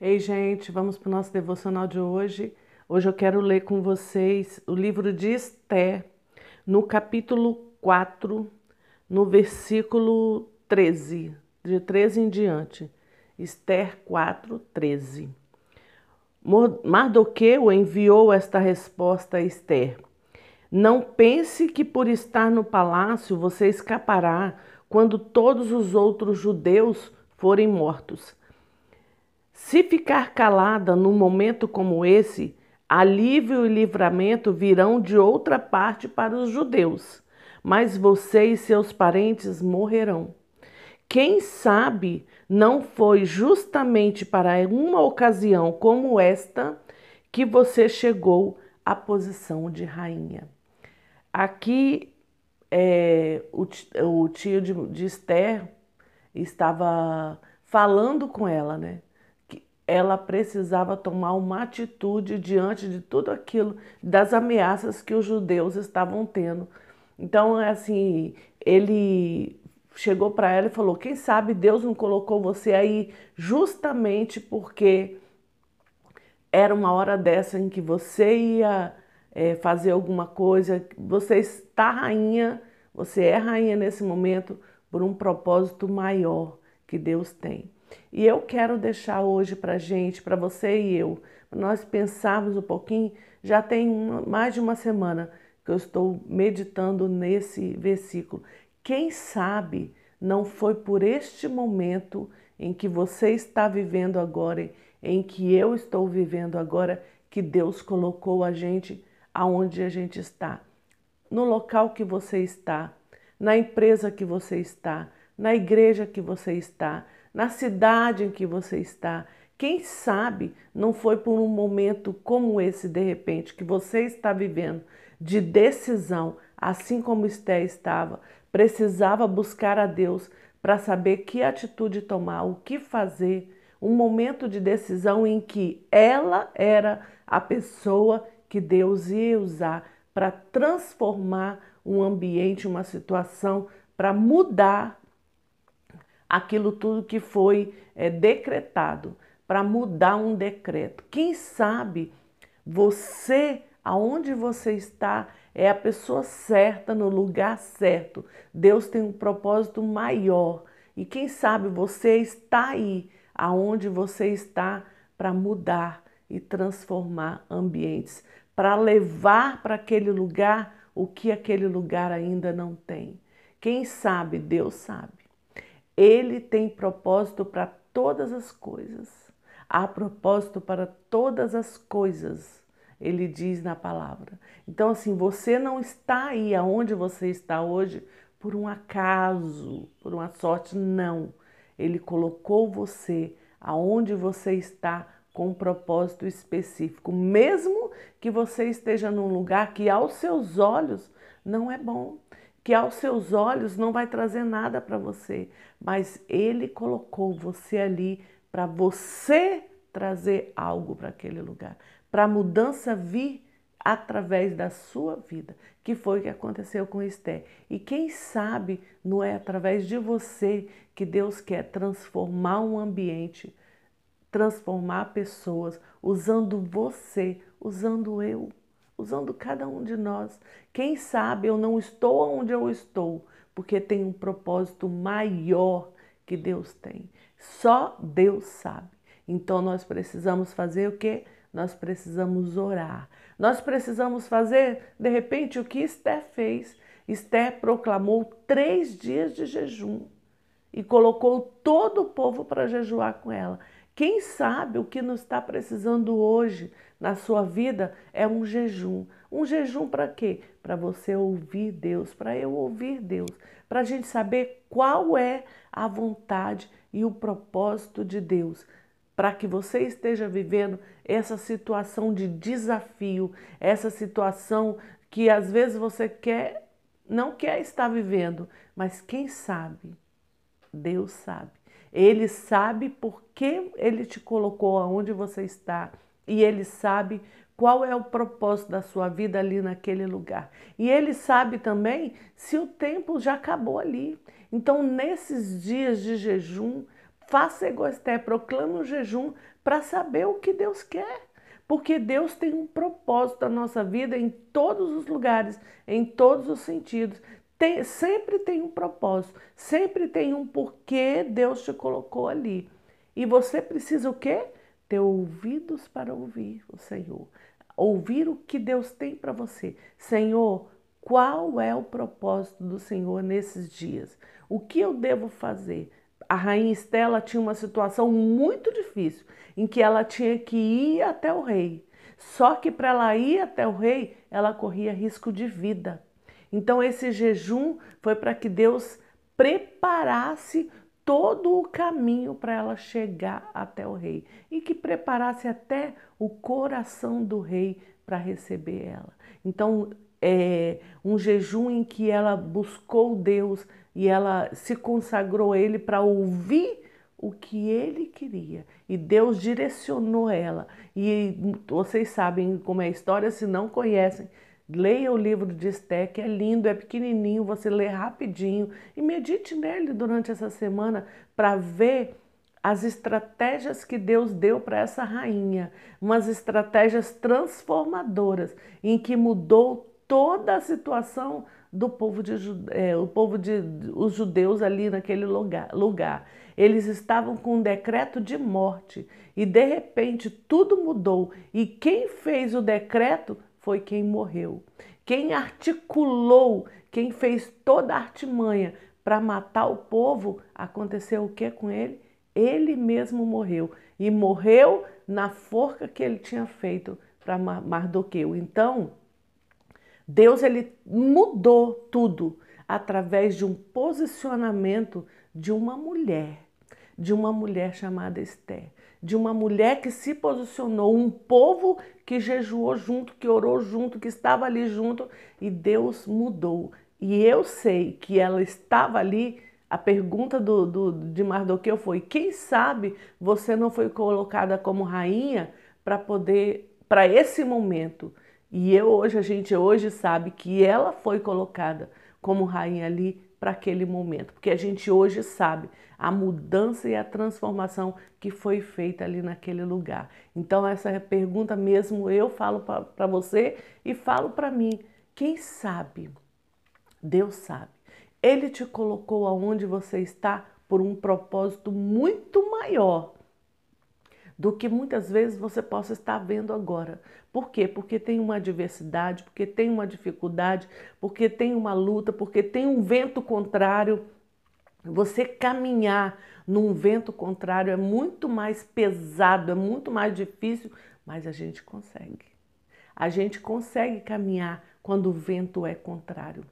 Ei, gente, vamos para o nosso devocional de hoje. Hoje eu quero ler com vocês o livro de Esté, no capítulo 4, no versículo 13, de 13 em diante. Esther 4, 13. Mardoqueu enviou esta resposta a Esther. Não pense que por estar no palácio você escapará quando todos os outros judeus forem mortos. Se ficar calada num momento como esse, alívio e livramento virão de outra parte para os judeus, mas você e seus parentes morrerão. Quem sabe não foi justamente para uma ocasião como esta que você chegou à posição de rainha. Aqui é, o, o, tio de, de Esther estava falando com ela, né? Ela precisava tomar uma atitude diante de tudo aquilo, das ameaças que os judeus estavam tendo. Então, é assim, ele chegou para ela e falou: Quem sabe Deus não colocou você aí justamente porque era uma hora dessa em que você ia é, fazer alguma coisa, você está rainha, você é rainha nesse momento por um propósito maior que Deus tem. E eu quero deixar hoje para gente, para você e eu, nós pensarmos um pouquinho. Já tem uma, mais de uma semana que eu estou meditando nesse versículo. Quem sabe não foi por este momento em que você está vivendo agora, em que eu estou vivendo agora, que Deus colocou a gente aonde a gente está. No local que você está, na empresa que você está, na igreja que você está, na cidade em que você está. Quem sabe não foi por um momento como esse, de repente, que você está vivendo, de decisão, assim como Esté estava, precisava buscar a Deus para saber que atitude tomar, o que fazer, um momento de decisão em que ela era a pessoa que Deus ia usar para transformar um ambiente, uma situação, para mudar aquilo tudo que foi é, decretado, para mudar um decreto. Quem sabe você, aonde você está, é a pessoa certa no lugar certo. Deus tem um propósito maior. E quem sabe você está aí, aonde você está, para mudar e transformar ambientes, para levar para aquele lugar o que aquele lugar ainda não tem. Quem sabe, Deus sabe. Ele tem propósito para todas as coisas. Há propósito para todas as coisas, ele diz na palavra. Então, assim, você não está aí aonde você está hoje por um acaso, por uma sorte, não. Ele colocou você aonde você está com um propósito específico, mesmo que você esteja num lugar que aos seus olhos não é bom que aos seus olhos não vai trazer nada para você, mas Ele colocou você ali para você trazer algo para aquele lugar, para a mudança vir através da sua vida, que foi o que aconteceu com Esté. E quem sabe não é através de você que Deus quer transformar um ambiente, transformar pessoas, usando você, usando eu usando cada um de nós. Quem sabe eu não estou onde eu estou, porque tem um propósito maior que Deus tem. Só Deus sabe. Então nós precisamos fazer o que? Nós precisamos orar. Nós precisamos fazer, de repente, o que Esté fez. Esté proclamou três dias de jejum e colocou todo o povo para jejuar com ela. Quem sabe o que nos está precisando hoje na sua vida é um jejum. Um jejum para quê? Para você ouvir Deus, para eu ouvir Deus, para a gente saber qual é a vontade e o propósito de Deus, para que você esteja vivendo essa situação de desafio, essa situação que às vezes você quer, não quer estar vivendo, mas quem sabe? Deus sabe. Ele sabe por que ele te colocou aonde você está e ele sabe qual é o propósito da sua vida ali naquele lugar. E ele sabe também se o tempo já acabou ali. Então, nesses dias de jejum, Faça Esté, proclame um jejum para saber o que Deus quer. Porque Deus tem um propósito na nossa vida em todos os lugares, em todos os sentidos. Tem, sempre tem um propósito, sempre tem um porquê Deus te colocou ali. E você precisa o quê? Ter ouvidos para ouvir o Senhor. Ouvir o que Deus tem para você. Senhor, qual é o propósito do Senhor nesses dias? O que eu devo fazer? A rainha Estela tinha uma situação muito difícil, em que ela tinha que ir até o rei. Só que para ela ir até o rei, ela corria risco de vida. Então esse jejum foi para que Deus preparasse todo o caminho para ela chegar até o rei e que preparasse até o coração do rei para receber ela. Então é um jejum em que ela buscou Deus e ela se consagrou a Ele para ouvir o que Ele queria. E Deus direcionou ela. E vocês sabem como é a história, se não conhecem, leia o livro de Esté, que é lindo, é pequenininho, você lê rapidinho e medite nele durante essa semana para ver as estratégias que Deus deu para essa rainha, umas estratégias transformadoras em que mudou toda a situação do povo de é, o povo de os judeus ali naquele lugar, lugar. Eles estavam com um decreto de morte e de repente tudo mudou e quem fez o decreto foi quem morreu. Quem articulou, quem fez toda a artimanha para matar o povo, aconteceu o que com ele? Ele mesmo morreu e morreu na forca que ele tinha feito para Mardoqueu. Então, Deus ele mudou tudo através de um posicionamento de uma mulher, de uma mulher chamada Esther, de uma mulher que se posicionou, um povo que jejuou junto, que orou junto, que estava ali junto e Deus mudou. E eu sei que ela estava ali. A pergunta do, do, de Mardoqueu foi: quem sabe você não foi colocada como rainha para poder, para esse momento? E eu hoje, a gente hoje sabe que ela foi colocada como rainha ali para aquele momento, porque a gente hoje sabe a mudança e a transformação que foi feita ali naquele lugar. Então essa pergunta mesmo eu falo para você e falo para mim, quem sabe? Deus sabe. Ele te colocou aonde você está por um propósito muito maior do que muitas vezes você possa estar vendo agora. Por quê? Porque tem uma adversidade, porque tem uma dificuldade, porque tem uma luta, porque tem um vento contrário. Você caminhar num vento contrário é muito mais pesado, é muito mais difícil, mas a gente consegue. A gente consegue caminhar quando o vento é contrário.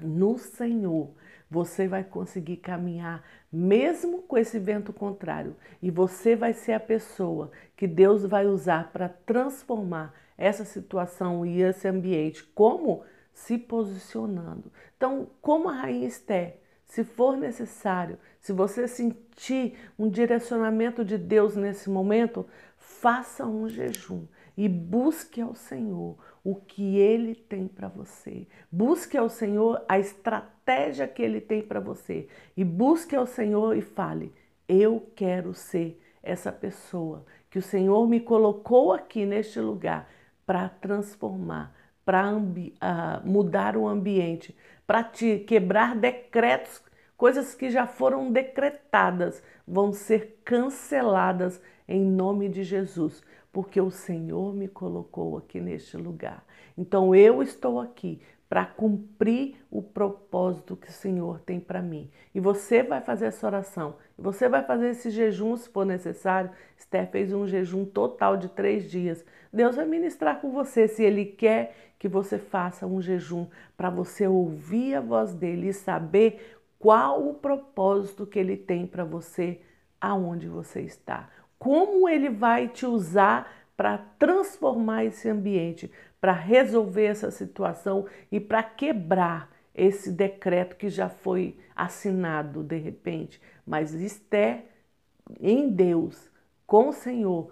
No Senhor, você vai conseguir caminhar mesmo com esse vento contrário, e você vai ser a pessoa que Deus vai usar para transformar essa situação e esse ambiente. Como? Se posicionando. Então, como a rainha Esther, se for necessário, se você sentir um direcionamento de Deus nesse momento, faça um jejum e busque ao Senhor o que Ele tem para você. Busque ao Senhor a estratégia que Ele tem para você. E busque ao Senhor e fale: Eu quero ser essa pessoa que o Senhor me colocou aqui neste lugar para transformar, para uh, mudar o ambiente, para te quebrar decretos, coisas que já foram decretadas, vão ser canceladas em nome de Jesus porque o Senhor me colocou aqui neste lugar. Então eu estou aqui para cumprir o propósito que o Senhor tem para mim. E você vai fazer essa oração, você vai fazer esse jejum se for necessário. Esther fez um jejum total de três dias. Deus vai ministrar com você se Ele quer que você faça um jejum para você ouvir a voz dele e saber qual o propósito que Ele tem para você aonde você está como ele vai te usar para transformar esse ambiente, para resolver essa situação e para quebrar esse decreto que já foi assinado de repente. Mas Esté em Deus, com o Senhor,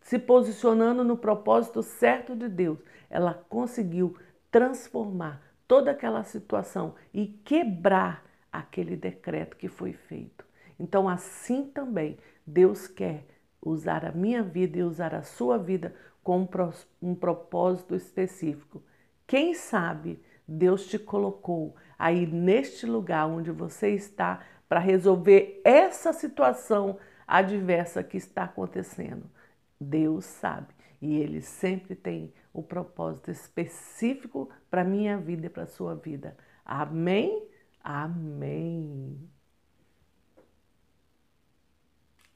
se posicionando no propósito certo de Deus, ela conseguiu transformar toda aquela situação e quebrar aquele decreto que foi feito. Então, assim também, Deus quer usar a minha vida e usar a sua vida com um propósito específico. Quem sabe Deus te colocou aí neste lugar onde você está para resolver essa situação adversa que está acontecendo. Deus sabe e Ele sempre tem o propósito específico para minha vida e para sua vida. Amém? Amém.